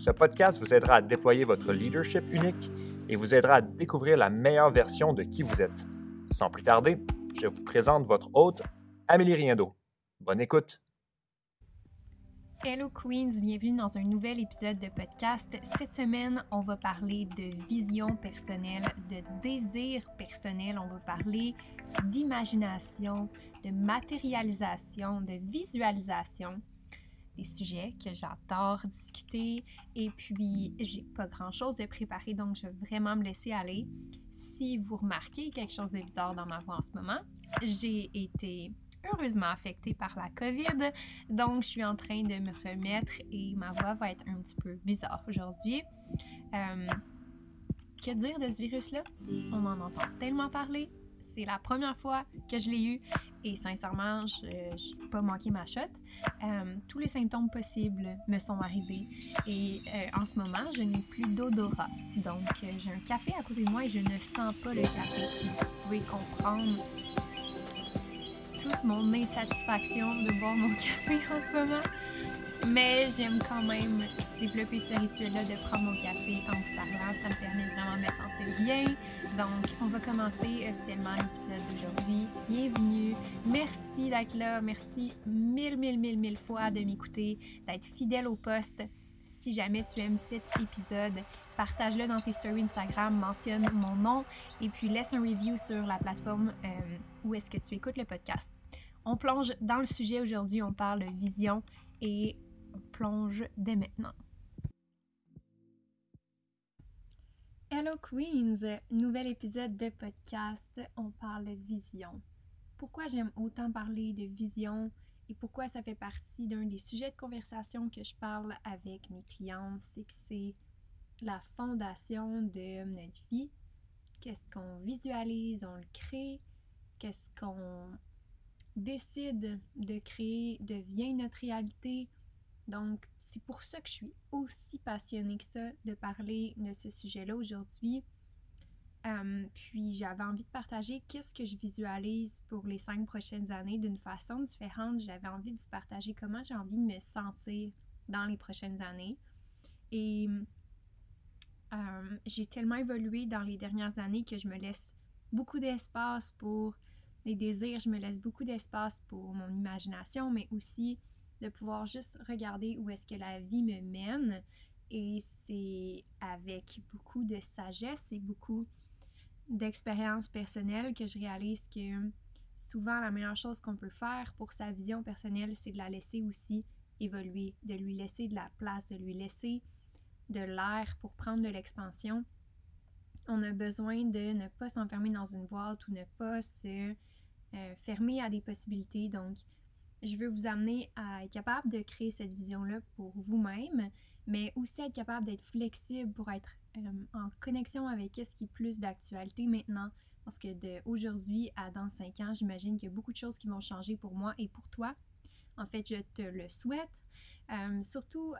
ce podcast vous aidera à déployer votre leadership unique et vous aidera à découvrir la meilleure version de qui vous êtes. Sans plus tarder, je vous présente votre hôte, Amélie Riendo. Bonne écoute! Hello Queens, bienvenue dans un nouvel épisode de podcast. Cette semaine, on va parler de vision personnelle, de désir personnel, on va parler d'imagination, de matérialisation, de visualisation sujets que j'adore discuter. Et puis, j'ai pas grand chose de préparé, donc je vais vraiment me laisser aller. Si vous remarquez quelque chose de bizarre dans ma voix en ce moment, j'ai été heureusement affectée par la COVID, donc je suis en train de me remettre et ma voix va être un petit peu bizarre aujourd'hui. Euh, que dire de ce virus-là? On en entend tellement parler. C'est la première fois que je l'ai eu et sincèrement, je n'ai pas manqué ma shot. Euh, tous les symptômes possibles me sont arrivés et euh, en ce moment, je n'ai plus d'odorat. Donc, euh, j'ai un café à côté de moi et je ne sens pas le café. Vous pouvez comprendre toute mon insatisfaction de boire mon café en ce moment. Mais j'aime quand même développer ce rituel-là de prendre mon café en vous parlant. Ça me permet vraiment de me sentir bien. Donc, on va commencer officiellement l'épisode d'aujourd'hui. Bienvenue. Merci d'être là. Merci mille, mille, mille, mille fois de m'écouter, d'être fidèle au poste. Si jamais tu aimes cet épisode, partage-le dans tes stories Instagram, mentionne mon nom et puis laisse un review sur la plateforme euh, où est-ce que tu écoutes le podcast. On plonge dans le sujet aujourd'hui, on parle vision et plonge dès maintenant. Hello Queens, nouvel épisode de podcast, on parle vision. Pourquoi j'aime autant parler de vision et pourquoi ça fait partie d'un des sujets de conversation que je parle avec mes clientes, c'est que c'est la fondation de notre vie. Qu'est-ce qu'on visualise, on le crée, qu'est-ce qu'on décide de créer devient notre réalité? Donc, c'est pour ça que je suis aussi passionnée que ça de parler de ce sujet-là aujourd'hui. Euh, puis j'avais envie de partager qu'est-ce que je visualise pour les cinq prochaines années d'une façon différente. J'avais envie de vous partager comment j'ai envie de me sentir dans les prochaines années. Et euh, j'ai tellement évolué dans les dernières années que je me laisse beaucoup d'espace pour les désirs, je me laisse beaucoup d'espace pour mon imagination, mais aussi de pouvoir juste regarder où est-ce que la vie me mène. Et c'est avec beaucoup de sagesse et beaucoup d'expérience personnelle que je réalise que souvent la meilleure chose qu'on peut faire pour sa vision personnelle, c'est de la laisser aussi évoluer, de lui laisser de la place, de lui laisser de l'air pour prendre de l'expansion. On a besoin de ne pas s'enfermer dans une boîte ou ne pas se euh, fermer à des possibilités. Donc, je veux vous amener à être capable de créer cette vision-là pour vous-même, mais aussi être capable d'être flexible pour être euh, en connexion avec ce qui est plus d'actualité maintenant. Parce que d'aujourd'hui à dans cinq ans, j'imagine qu'il y a beaucoup de choses qui vont changer pour moi et pour toi. En fait, je te le souhaite. Euh, surtout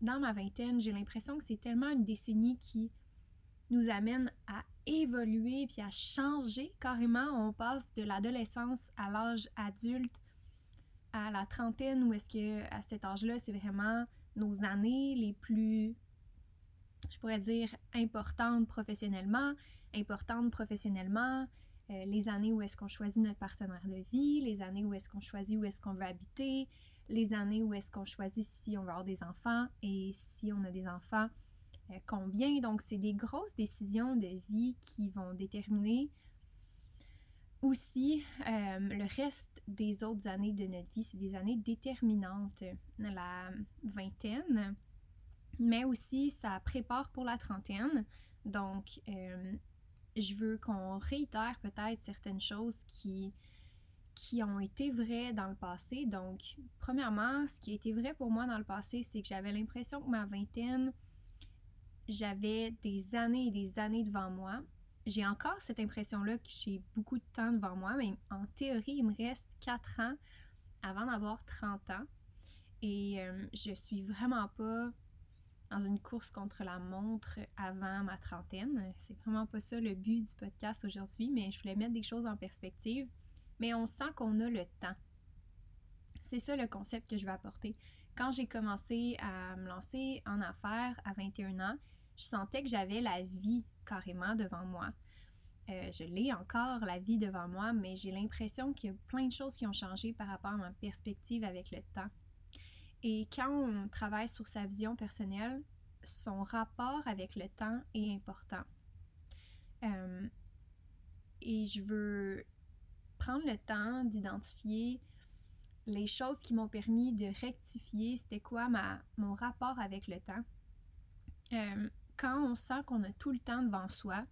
dans ma vingtaine, j'ai l'impression que c'est tellement une décennie qui nous amène à évoluer puis à changer carrément. On passe de l'adolescence à l'âge adulte, à la trentaine, où est-ce que à cet âge-là, c'est vraiment nos années les plus, je pourrais dire, importantes professionnellement, importantes professionnellement, euh, les années où est-ce qu'on choisit notre partenaire de vie, les années où est-ce qu'on choisit où est-ce qu'on veut habiter, les années où est-ce qu'on choisit si on veut avoir des enfants et si on a des enfants, euh, combien. Donc, c'est des grosses décisions de vie qui vont déterminer aussi euh, le reste des autres années de notre vie. C'est des années déterminantes. La vingtaine, mais aussi ça prépare pour la trentaine. Donc, euh, je veux qu'on réitère peut-être certaines choses qui, qui ont été vraies dans le passé. Donc, premièrement, ce qui a été vrai pour moi dans le passé, c'est que j'avais l'impression que ma vingtaine j'avais des années et des années devant moi. J'ai encore cette impression-là que j'ai beaucoup de temps devant moi, mais en théorie, il me reste 4 ans avant d'avoir 30 ans. Et euh, je suis vraiment pas dans une course contre la montre avant ma trentaine. C'est vraiment pas ça le but du podcast aujourd'hui, mais je voulais mettre des choses en perspective. Mais on sent qu'on a le temps. C'est ça le concept que je vais apporter. Quand j'ai commencé à me lancer en affaires à 21 ans, je sentais que j'avais la vie carrément devant moi. Euh, je l'ai encore, la vie devant moi, mais j'ai l'impression qu'il y a plein de choses qui ont changé par rapport à ma perspective avec le temps. Et quand on travaille sur sa vision personnelle, son rapport avec le temps est important. Euh, et je veux prendre le temps d'identifier les choses qui m'ont permis de rectifier c'était quoi ma, mon rapport avec le temps. Euh, quand on sent qu'on a tout le temps devant soi,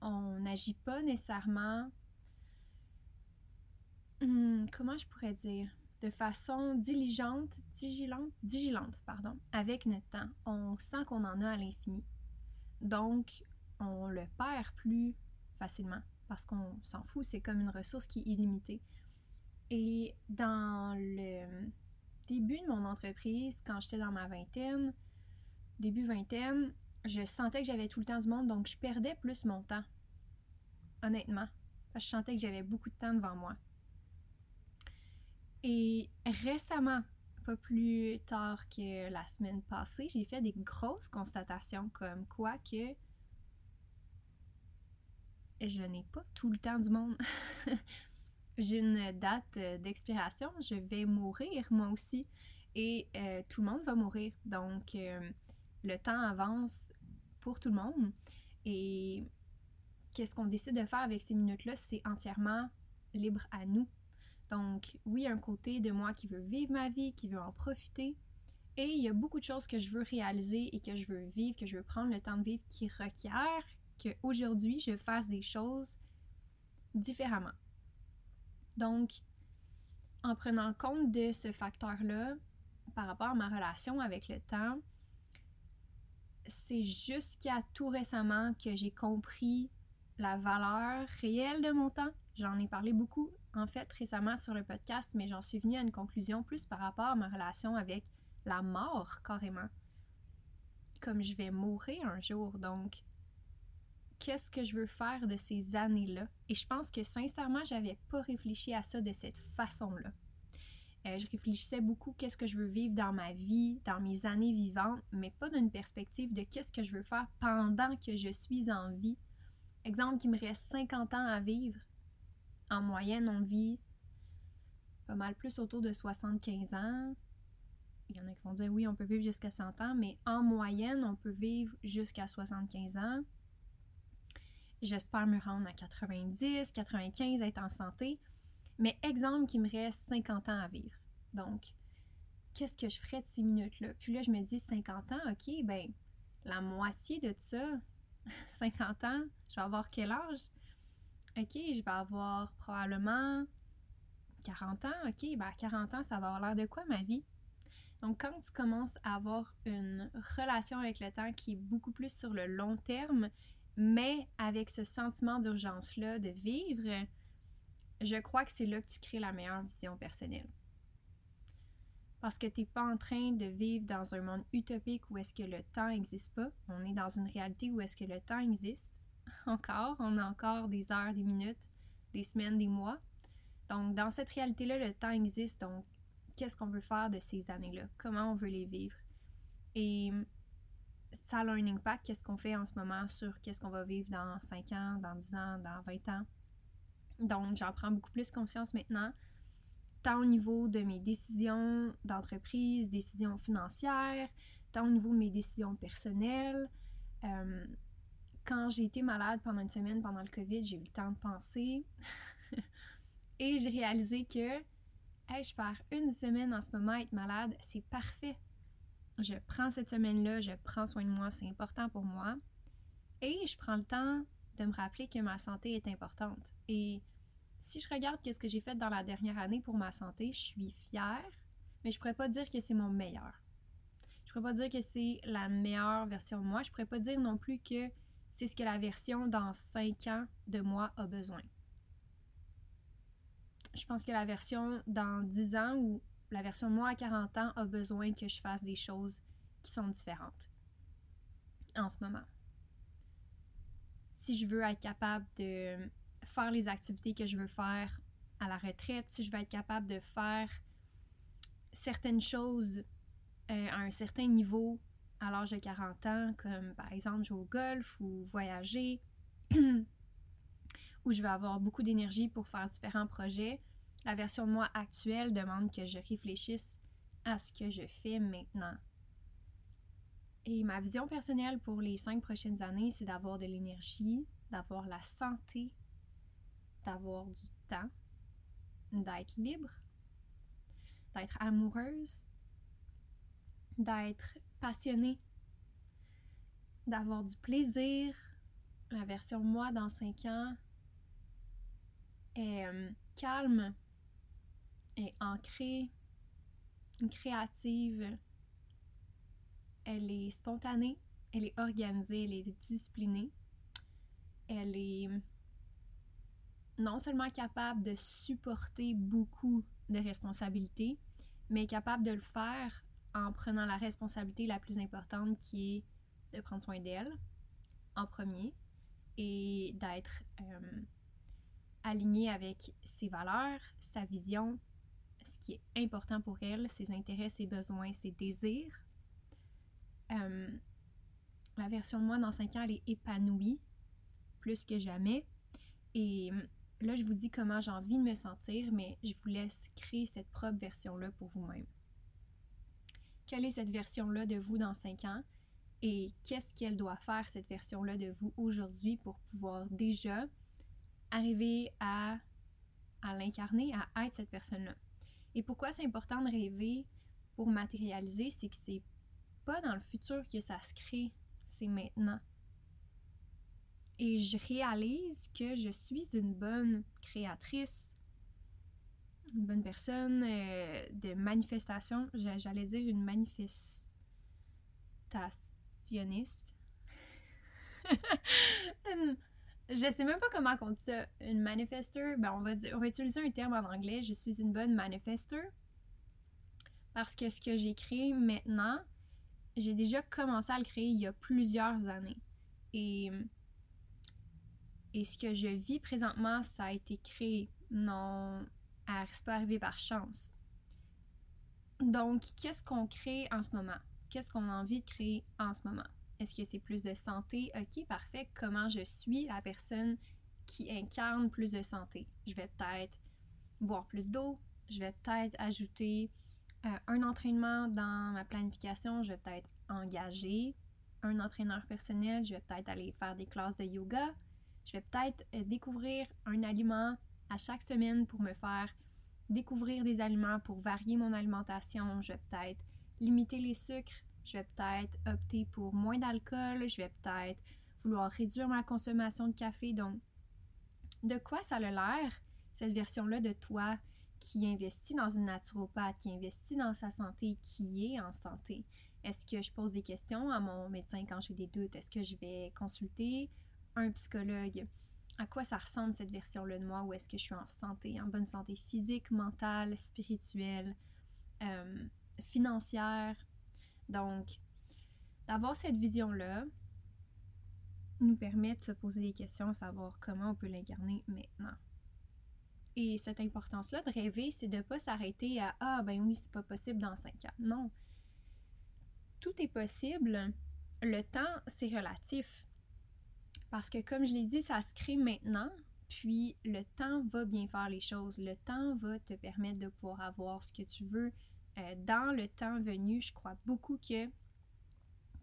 on n'agit pas nécessairement. Hmm, comment je pourrais dire de façon diligente, vigilante, pardon, avec notre temps. On sent qu'on en a à l'infini. Donc, on le perd plus facilement parce qu'on s'en fout, c'est comme une ressource qui est illimitée. Et dans le début de mon entreprise, quand j'étais dans ma vingtaine, début vingtaine, je sentais que j'avais tout le temps du monde, donc je perdais plus mon temps. Honnêtement. Je sentais que j'avais beaucoup de temps devant moi. Et récemment, pas plus tard que la semaine passée, j'ai fait des grosses constatations comme quoi que je n'ai pas tout le temps du monde. j'ai une date d'expiration, je vais mourir moi aussi et euh, tout le monde va mourir. Donc euh, le temps avance pour tout le monde et qu'est-ce qu'on décide de faire avec ces minutes-là, c'est entièrement libre à nous. Donc, oui, un côté de moi qui veut vivre ma vie, qui veut en profiter. Et il y a beaucoup de choses que je veux réaliser et que je veux vivre, que je veux prendre le temps de vivre qui requiert qu'aujourd'hui, je fasse des choses différemment. Donc, en prenant compte de ce facteur-là par rapport à ma relation avec le temps, c'est jusqu'à tout récemment que j'ai compris la valeur réelle de mon temps. J'en ai parlé beaucoup en fait récemment sur le podcast, mais j'en suis venue à une conclusion plus par rapport à ma relation avec la mort carrément. Comme je vais mourir un jour, donc qu'est-ce que je veux faire de ces années-là? Et je pense que sincèrement, j'avais pas réfléchi à ça de cette façon-là. Euh, je réfléchissais beaucoup qu'est-ce que je veux vivre dans ma vie, dans mes années vivantes, mais pas d'une perspective de qu'est-ce que je veux faire pendant que je suis en vie. Exemple, qu'il me reste 50 ans à vivre en moyenne, on vit pas mal plus autour de 75 ans. Il y en a qui vont dire oui, on peut vivre jusqu'à 100 ans, mais en moyenne, on peut vivre jusqu'à 75 ans. J'espère me rendre à 90, 95, être en santé. Mais exemple qu'il me reste 50 ans à vivre. Donc, qu'est-ce que je ferais de ces minutes-là? Puis là, je me dis 50 ans, ok, ben, la moitié de ça, 50 ans, je vais avoir quel âge? OK, je vais avoir probablement 40 ans. OK, ben à 40 ans, ça va avoir l'air de quoi ma vie? Donc, quand tu commences à avoir une relation avec le temps qui est beaucoup plus sur le long terme, mais avec ce sentiment d'urgence-là de vivre, je crois que c'est là que tu crées la meilleure vision personnelle. Parce que tu n'es pas en train de vivre dans un monde utopique où est-ce que le temps n'existe pas. On est dans une réalité où est-ce que le temps existe encore. On a encore des heures, des minutes, des semaines, des mois. Donc, dans cette réalité-là, le temps existe. Donc, qu'est-ce qu'on veut faire de ces années-là? Comment on veut les vivre? Et ça a un impact, qu'est-ce qu'on fait en ce moment sur qu'est-ce qu'on va vivre dans 5 ans, dans 10 ans, dans 20 ans? Donc, j'en prends beaucoup plus conscience maintenant, tant au niveau de mes décisions d'entreprise, décisions financières, tant au niveau de mes décisions personnelles. Euh, quand j'ai été malade pendant une semaine pendant le COVID, j'ai eu le temps de penser. et j'ai réalisé que je pars une semaine en ce moment à être malade, c'est parfait. Je prends cette semaine-là, je prends soin de moi, c'est important pour moi. Et je prends le temps de me rappeler que ma santé est importante. Et si je regarde ce que j'ai fait dans la dernière année pour ma santé, je suis fière, mais je pourrais pas dire que c'est mon meilleur. Je pourrais pas dire que c'est la meilleure version de moi. Je pourrais pas dire non plus que c'est ce que la version dans 5 ans de moi a besoin. Je pense que la version dans 10 ans ou la version de moi à 40 ans a besoin que je fasse des choses qui sont différentes en ce moment. Si je veux être capable de faire les activités que je veux faire à la retraite, si je veux être capable de faire certaines choses euh, à un certain niveau à l'âge de 40 ans, comme par exemple jouer au golf ou voyager, où je vais avoir beaucoup d'énergie pour faire différents projets, la version de moi actuelle demande que je réfléchisse à ce que je fais maintenant. Et ma vision personnelle pour les cinq prochaines années, c'est d'avoir de l'énergie, d'avoir la santé, d'avoir du temps, d'être libre, d'être amoureuse, d'être passionnée, d'avoir du plaisir. La version moi dans cinq ans est euh, calme, est ancrée, créative, elle est spontanée, elle est organisée, elle est disciplinée, elle est non seulement capable de supporter beaucoup de responsabilités, mais capable de le faire en prenant la responsabilité la plus importante qui est de prendre soin d'elle en premier et d'être euh, alignée avec ses valeurs, sa vision, ce qui est important pour elle, ses intérêts, ses besoins, ses désirs. Euh, la version de moi dans 5 ans, elle est épanouie plus que jamais. Et là, je vous dis comment j'ai envie de me sentir, mais je vous laisse créer cette propre version-là pour vous-même. Quelle est cette version-là de vous dans 5 ans? Et qu'est-ce qu'elle doit faire, cette version-là de vous aujourd'hui, pour pouvoir déjà arriver à, à l'incarner, à être cette personne-là? Et pourquoi c'est important de rêver pour matérialiser, c'est que c'est pas dans le futur que ça se crée, c'est maintenant. Et je réalise que je suis une bonne créatrice, une bonne personne euh, de manifestation. J'allais dire une manifestationniste. je sais même pas comment on dit ça. Une manifester, ben on va, dire, on va utiliser un terme en anglais. Je suis une bonne manifester. Parce que ce que j'ai créé maintenant, j'ai déjà commencé à le créer il y a plusieurs années. Et, et ce que je vis présentement, ça a été créé. Non, c'est pas arrivé par chance. Donc, qu'est-ce qu'on crée en ce moment? Qu'est-ce qu'on a envie de créer en ce moment? Est-ce que c'est plus de santé? Ok, parfait. Comment je suis la personne qui incarne plus de santé? Je vais peut-être boire plus d'eau. Je vais peut-être ajouter euh, un entraînement dans ma planification. Je vais peut-être engager un entraîneur personnel. Je vais peut-être aller faire des classes de yoga. Je vais peut-être euh, découvrir un aliment à chaque semaine pour me faire découvrir des aliments, pour varier mon alimentation. Je vais peut-être limiter les sucres je vais peut-être opter pour moins d'alcool, je vais peut-être vouloir réduire ma consommation de café. Donc, de quoi ça a l'air, cette version-là de toi? Qui investit dans une naturopathe, qui investit dans sa santé, qui est en santé? Est-ce que je pose des questions à mon médecin quand j'ai des doutes? Est-ce que je vais consulter un psychologue? À quoi ça ressemble cette version-là de moi? Ou est-ce que je suis en santé, en bonne santé physique, mentale, spirituelle, euh, financière? Donc, d'avoir cette vision-là nous permet de se poser des questions, savoir comment on peut l'incarner maintenant. Et cette importance-là de rêver, c'est de ne pas s'arrêter à Ah, ben oui, c'est pas possible dans cinq ans. Non. Tout est possible. Le temps, c'est relatif. Parce que, comme je l'ai dit, ça se crée maintenant, puis le temps va bien faire les choses. Le temps va te permettre de pouvoir avoir ce que tu veux euh, dans le temps venu, je crois beaucoup que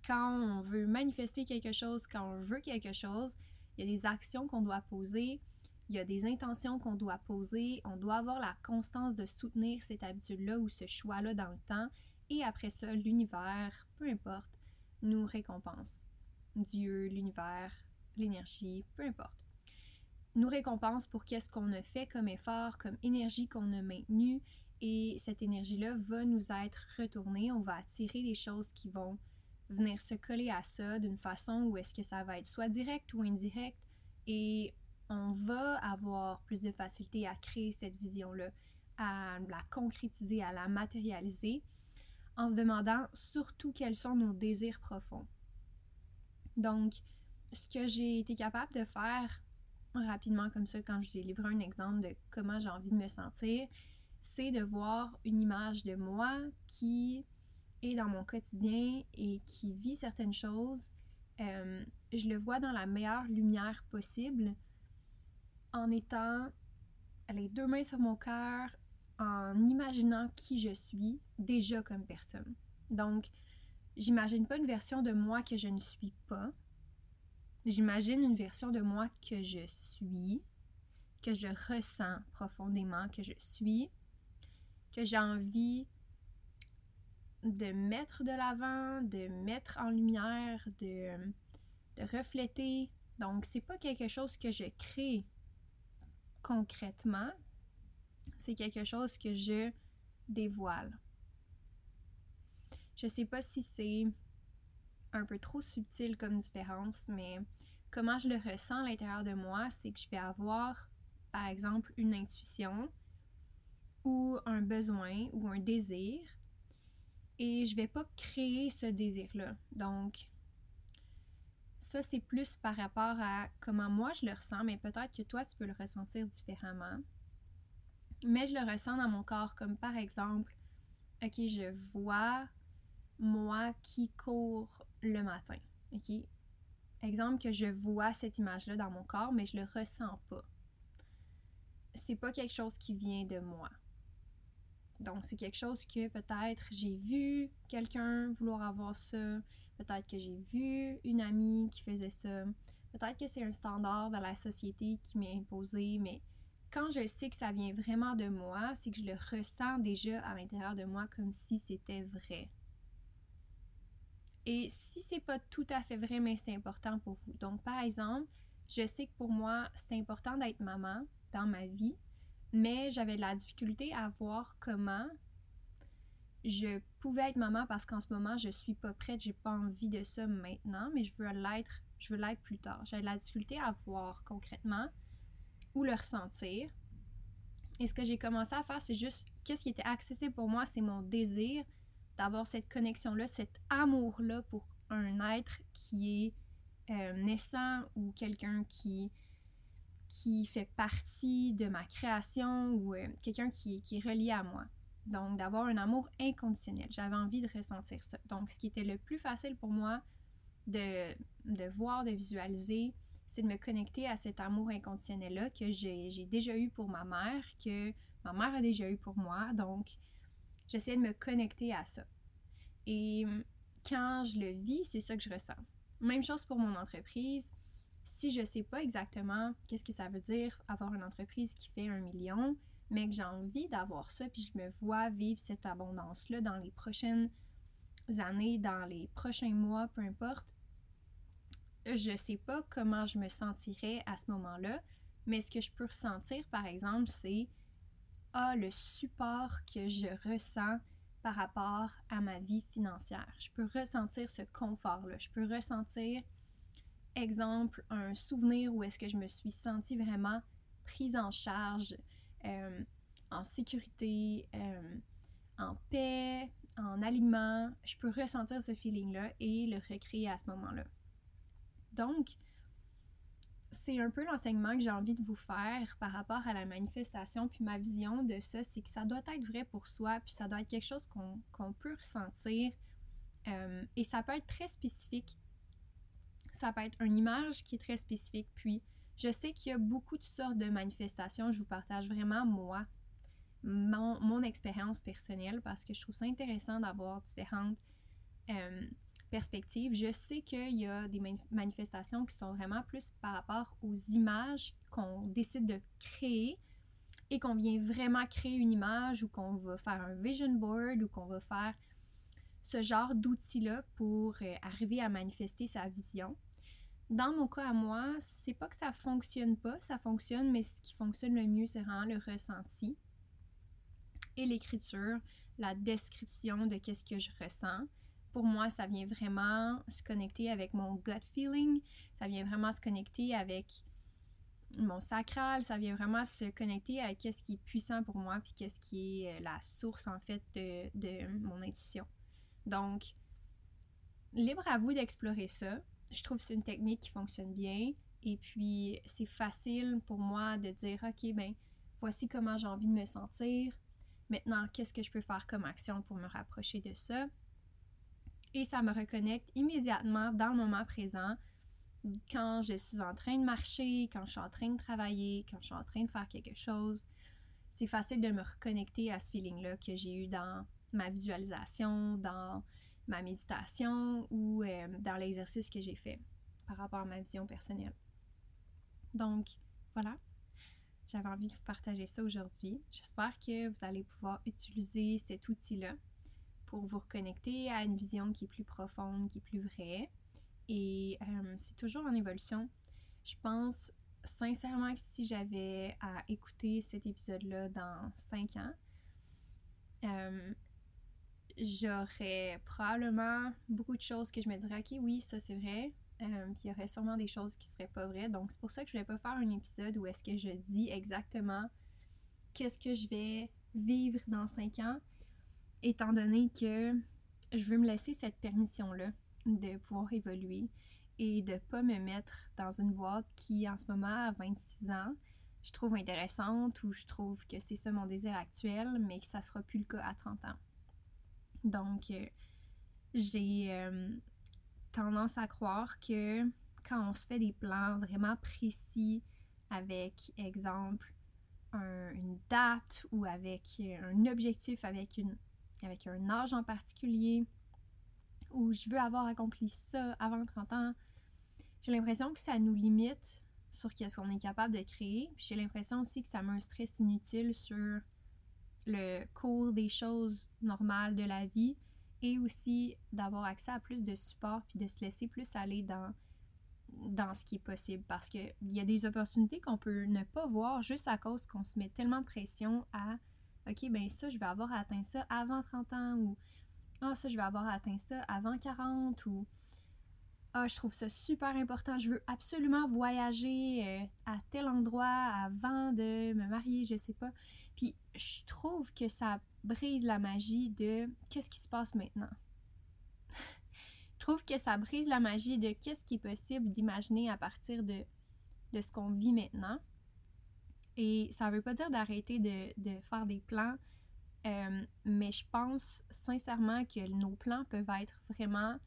quand on veut manifester quelque chose, quand on veut quelque chose, il y a des actions qu'on doit poser, il y a des intentions qu'on doit poser, on doit avoir la constance de soutenir cette habitude-là ou ce choix-là dans le temps, et après ça, l'univers, peu importe, nous récompense. Dieu, l'univers, l'énergie, peu importe. Nous récompense pour qu'est-ce qu'on a fait comme effort, comme énergie qu'on a maintenu, et cette énergie-là va nous être retournée. On va attirer des choses qui vont venir se coller à ça d'une façon où est-ce que ça va être soit direct ou indirect et on va avoir plus de facilité à créer cette vision-là, à la concrétiser, à la matérialiser en se demandant surtout quels sont nos désirs profonds. Donc, ce que j'ai été capable de faire rapidement comme ça quand je vous ai livré un exemple de comment j'ai envie de me sentir, c'est de voir une image de moi qui est dans mon quotidien et qui vit certaines choses. Euh, je le vois dans la meilleure lumière possible en étant les deux mains sur mon cœur, en imaginant qui je suis déjà comme personne. Donc, j'imagine pas une version de moi que je ne suis pas. J'imagine une version de moi que je suis, que je ressens profondément que je suis, que j'ai envie de mettre de l'avant, de mettre en lumière, de, de refléter. Donc, c'est pas quelque chose que je crée concrètement, c'est quelque chose que je dévoile. Je sais pas si c'est un peu trop subtil comme différence, mais comment je le ressens à l'intérieur de moi, c'est que je vais avoir, par exemple, une intuition ou un besoin ou un désir et je vais pas créer ce désir-là. Donc, ça, c'est plus par rapport à comment moi je le ressens, mais peut-être que toi, tu peux le ressentir différemment. Mais je le ressens dans mon corps, comme par exemple, ok, je vois moi qui court le matin. Ok? Exemple que je vois cette image-là dans mon corps, mais je le ressens pas. C'est pas quelque chose qui vient de moi. Donc, c'est quelque chose que peut-être j'ai vu quelqu'un vouloir avoir ça, peut-être que j'ai vu une amie qui faisait ça, peut-être que c'est un standard de la société qui m'est imposé, mais quand je sais que ça vient vraiment de moi, c'est que je le ressens déjà à l'intérieur de moi comme si c'était vrai. Et si c'est pas tout à fait vrai, mais c'est important pour vous. Donc, par exemple, je sais que pour moi, c'est important d'être maman dans ma vie, mais j'avais de la difficulté à voir comment je pouvais être maman parce qu'en ce moment, je suis pas prête, j'ai pas envie de ça maintenant, mais je veux l'être, je veux l'être plus tard. J'avais de la difficulté à voir concrètement ou le ressentir. Et ce que j'ai commencé à faire, c'est juste qu'est-ce qui était accessible pour moi, c'est mon désir d'avoir cette connexion-là, cet amour-là pour un être qui est euh, naissant ou quelqu'un qui fait partie de ma création ou euh, quelqu'un qui, est relié à moi. Donc, d'avoir un amour inconditionnel. J'avais envie de ressentir ça. Donc, ce qui était le plus facile pour moi de, de voir, de visualiser, c'est de me connecter à cet amour inconditionnel-là que j'ai déjà eu pour ma mère, que ma mère a déjà eu pour moi. Donc, j'essaie de me connecter à ça. Et quand je le vis, c'est ça que je ressens. Même chose pour mon entreprise si je sais pas exactement qu'est-ce que ça veut dire avoir une entreprise qui fait un million, mais que j'ai envie d'avoir ça, puis je me vois vivre cette abondance-là dans les prochaines années, dans les prochains mois, peu importe, je sais pas comment je me sentirais à ce moment-là, mais ce que je peux ressentir, par exemple, c'est ah, le support que je ressens par rapport à ma vie financière. Je peux ressentir ce confort-là. Je peux ressentir exemple, un souvenir où est-ce que je me suis sentie vraiment prise en charge, euh, en sécurité, euh, en paix, en alignement. Je peux ressentir ce feeling-là et le recréer à ce moment-là. Donc, c'est un peu l'enseignement que j'ai envie de vous faire par rapport à la manifestation, puis ma vision de ça, c'est que ça doit être vrai pour soi, puis ça doit être quelque chose qu'on peut ressentir. Euh, et ça peut être très spécifique ça peut être une image qui est très spécifique. Puis, je sais qu'il y a beaucoup de sortes de manifestations. Je vous partage vraiment, moi, mon, expérience personnelle parce que je trouve ça intéressant d'avoir différentes euh, perspectives. Je sais qu'il y a des manifestations qui sont vraiment plus par rapport aux images qu'on décide de créer et qu'on vient vraiment créer une image ou qu'on va faire un vision board ou qu'on va faire ce genre d'outils-là pour euh, arriver à manifester sa vision. Dans mon cas à moi, c'est pas que ça fonctionne pas, ça fonctionne, mais ce qui fonctionne le mieux, c'est vraiment le ressenti. et l'écriture, la description de qu'est-ce que je ressens. Pour moi, ça vient vraiment se connecter avec mon gut feeling, ça vient vraiment se connecter avec mon sacral, ça vient vraiment se connecter avec qu'est-ce qui est puissant pour moi, puis qu'est-ce qui est euh, la source en fait de, de mon intuition. Donc, libre à vous d'explorer ça. Je trouve que c'est une technique qui fonctionne bien. Et puis, c'est facile pour moi de dire, OK, ben, voici comment j'ai envie de me sentir. Maintenant, qu'est-ce que je peux faire comme action pour me rapprocher de ça? Et ça me reconnecte immédiatement dans le moment présent, quand je suis en train de marcher, quand je suis en train de travailler, quand je suis en train de faire quelque chose. C'est facile de me reconnecter à ce feeling-là que j'ai eu dans ma visualisation, dans ma méditation ou euh, dans l'exercice que j'ai fait par rapport à ma vision personnelle. Donc, voilà. J'avais envie de vous partager ça aujourd'hui. J'espère que vous allez pouvoir utiliser cet outil-là pour vous reconnecter à une vision qui est plus profonde, qui est plus vraie. Et euh, c'est toujours en évolution. Je pense sincèrement que si j'avais à écouter cet épisode-là dans 5 ans, euh, j'aurais probablement beaucoup de choses que je me dirais, ok, oui, ça c'est vrai. Euh, puis il y aurait sûrement des choses qui seraient pas vraies. Donc c'est pour ça que je vais pas faire un épisode où est-ce que je dis exactement qu'est-ce que je vais vivre dans cinq ans, étant donné que je veux me laisser cette permission-là de pouvoir évoluer et de pas me mettre dans une boîte qui en ce moment à 26 ans je trouve intéressante ou je trouve que c'est ça mon désir actuel mais que ça sera plus le cas à 30 ans. Donc, euh, j'ai euh, tendance à croire que quand on se fait des plans vraiment précis avec, exemple, une date ou avec un objectif, avec, une, avec un âge en particulier, ou je veux avoir accompli ça avant 30 ans, j'ai l'impression que ça nous limite sur ce qu'on est capable de créer. J'ai l'impression aussi que ça met un stress inutile sur le cours des choses normales de la vie et aussi d'avoir accès à plus de support puis de se laisser plus aller dans, dans ce qui est possible parce qu'il y a des opportunités qu'on peut ne pas voir juste à cause qu'on se met tellement de pression à OK, ben ça, je vais avoir atteint ça avant 30 ans ou Ah, ça, je vais avoir atteint ça avant 40 ou Ah, je trouve ça super important, je veux absolument voyager euh, à tel endroit avant de me marier, je sais pas. Puis je trouve que ça brise la magie de qu'est-ce qui se passe maintenant. je trouve que ça brise la magie de qu'est-ce qui est possible d'imaginer à partir de, de ce qu'on vit maintenant. Et ça ne veut pas dire d'arrêter de, faire des plans, euh, mais je pense sincèrement que nos plans peuvent être vraiment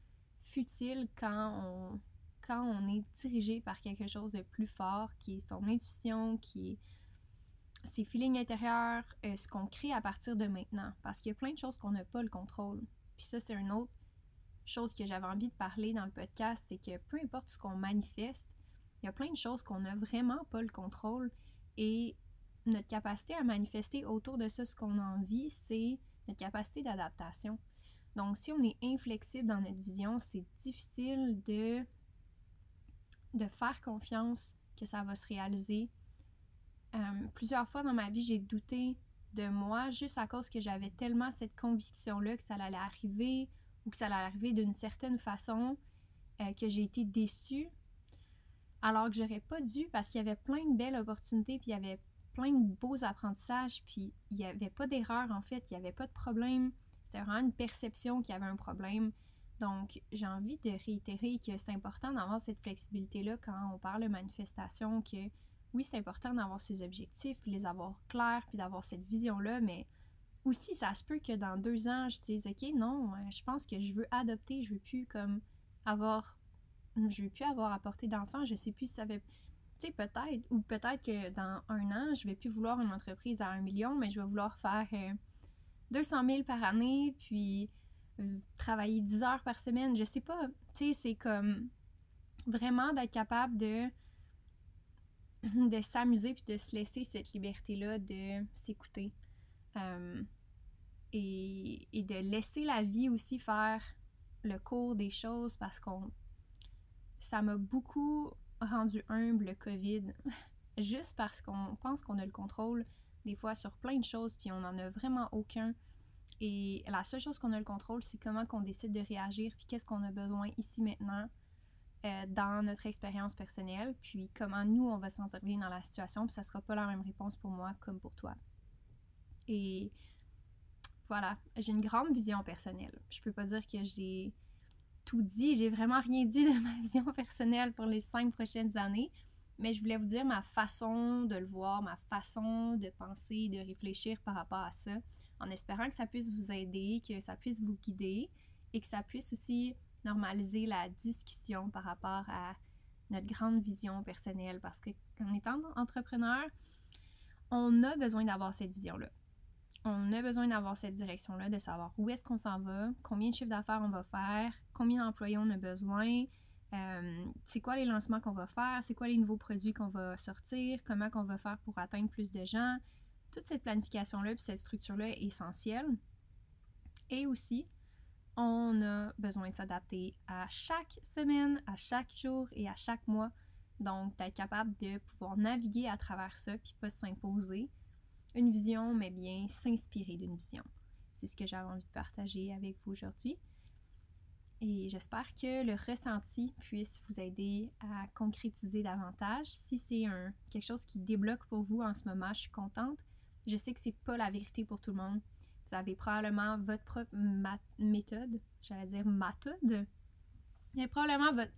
futiles quand on, quand on est dirigé par quelque chose de plus fort, qui est son intuition, qui est ses feelings intérieurs, euh, ce qu'on crée à partir de maintenant. Parce qu'il y a plein de choses qu'on n'a pas le contrôle. Puis ça, c'est une autre chose que j'avais envie de parler dans le podcast, c'est que peu importe ce qu'on manifeste, il y a plein de choses qu'on n'a vraiment pas le contrôle. Et notre capacité à manifester autour de ça ce qu'on a envie, c'est notre capacité d'adaptation. Donc, si on est inflexible dans notre vision, c'est difficile de, de faire confiance que ça va se réaliser euh, plusieurs fois dans ma vie, j'ai douté de moi juste à cause que j'avais tellement cette conviction-là que ça allait arriver ou que ça allait arriver d'une certaine façon euh, que j'ai été déçue. Alors que j'aurais pas dû parce qu'il y avait plein de belles opportunités, puis il y avait plein de beaux apprentissages, puis il n'y avait pas d'erreur en fait, il n'y avait pas de problème. C'était vraiment une perception qu'il y avait un problème. Donc, j'ai envie de réitérer que c'est important d'avoir cette flexibilité-là quand on parle de manifestation, que oui, c'est important d'avoir ses objectifs, puis les avoir clairs, puis d'avoir cette vision-là, mais aussi, ça se peut que dans deux ans, je dise, OK, non, euh, je pense que je veux adopter, je veux plus comme avoir, je veux plus avoir apporté d'enfants, je sais plus si ça va, tu sais, peut-être, ou peut-être que dans un an, je vais plus vouloir une entreprise à un million, mais je vais vouloir faire 200 euh, 000 par année, puis euh, travailler 10 heures par semaine, je sais pas, tu sais, c'est comme vraiment d'être capable de de s'amuser puis de se laisser cette liberté-là de s'écouter. Euh, et, de laisser la vie aussi faire le cours des choses parce qu'on. Ça m'a beaucoup rendu humble le COVID. Juste parce qu'on pense qu'on a le contrôle des fois sur plein de choses, puis on n'en a vraiment aucun. Et la seule chose qu'on a le contrôle, c'est comment qu'on décide de réagir, puis qu'est-ce qu'on a besoin ici maintenant euh, dans notre expérience personnelle, puis comment nous, on va s'en servir dans la situation, puis ça sera pas la même réponse pour moi comme pour toi. Et voilà, j'ai une grande vision personnelle. Je peux pas dire que j'ai tout dit, j'ai vraiment rien dit de ma vision personnelle pour les cinq prochaines années, mais je voulais vous dire ma façon de le voir, ma façon de penser, de réfléchir par rapport à ça, en espérant que ça puisse vous aider, que ça puisse vous guider et que ça puisse aussi normaliser la discussion par rapport à notre grande vision personnelle parce qu'en étant entrepreneur, on a besoin d'avoir cette vision-là. On a besoin d'avoir cette direction-là, de savoir où est-ce qu'on s'en va, combien de chiffres d'affaires on va faire, combien d'employés on a besoin, euh, c'est quoi les lancements qu'on va faire, c'est quoi les nouveaux produits qu'on va sortir, comment qu'on va faire pour atteindre plus de gens. Toute cette planification-là, puis cette structure-là est essentielle. Et aussi, on a besoin de s'adapter à chaque semaine, à chaque jour et à chaque mois. Donc, d'être capable de pouvoir naviguer à travers ça, puis pas s'imposer une vision, mais bien s'inspirer d'une vision. C'est ce que j'avais envie de partager avec vous aujourd'hui. Et j'espère que le ressenti puisse vous aider à concrétiser davantage. Si c'est quelque chose qui débloque pour vous en ce moment, je suis contente. Je sais que c'est pas la vérité pour tout le monde. Vous avez probablement votre propre méthode, j'allais dire méthode. Vous avez probablement votre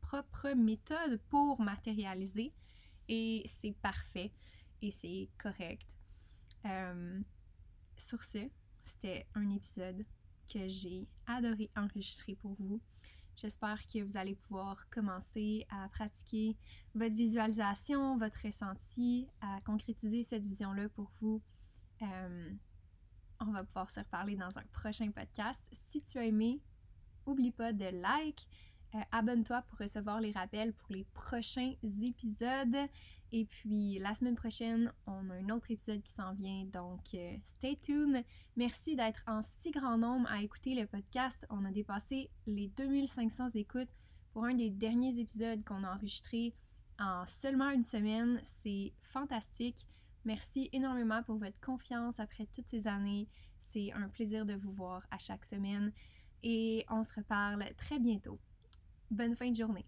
propre méthode pour matérialiser et c'est parfait et c'est correct. Euh, sur ce, c'était un épisode que j'ai adoré enregistrer pour vous. J'espère que vous allez pouvoir commencer à pratiquer votre visualisation, votre ressenti, à concrétiser cette vision-là pour vous. Euh, on va pouvoir se reparler dans un prochain podcast. Si tu as aimé, oublie pas de like, euh, abonne-toi pour recevoir les rappels pour les prochains épisodes. Et puis la semaine prochaine, on a un autre épisode qui s'en vient, donc euh, stay tuned. Merci d'être en si grand nombre à écouter le podcast. On a dépassé les 2500 écoutes pour un des derniers épisodes qu'on a enregistré en seulement une semaine. C'est fantastique. Merci énormément pour votre confiance après toutes ces années. C'est un plaisir de vous voir à chaque semaine et on se reparle très bientôt. Bonne fin de journée.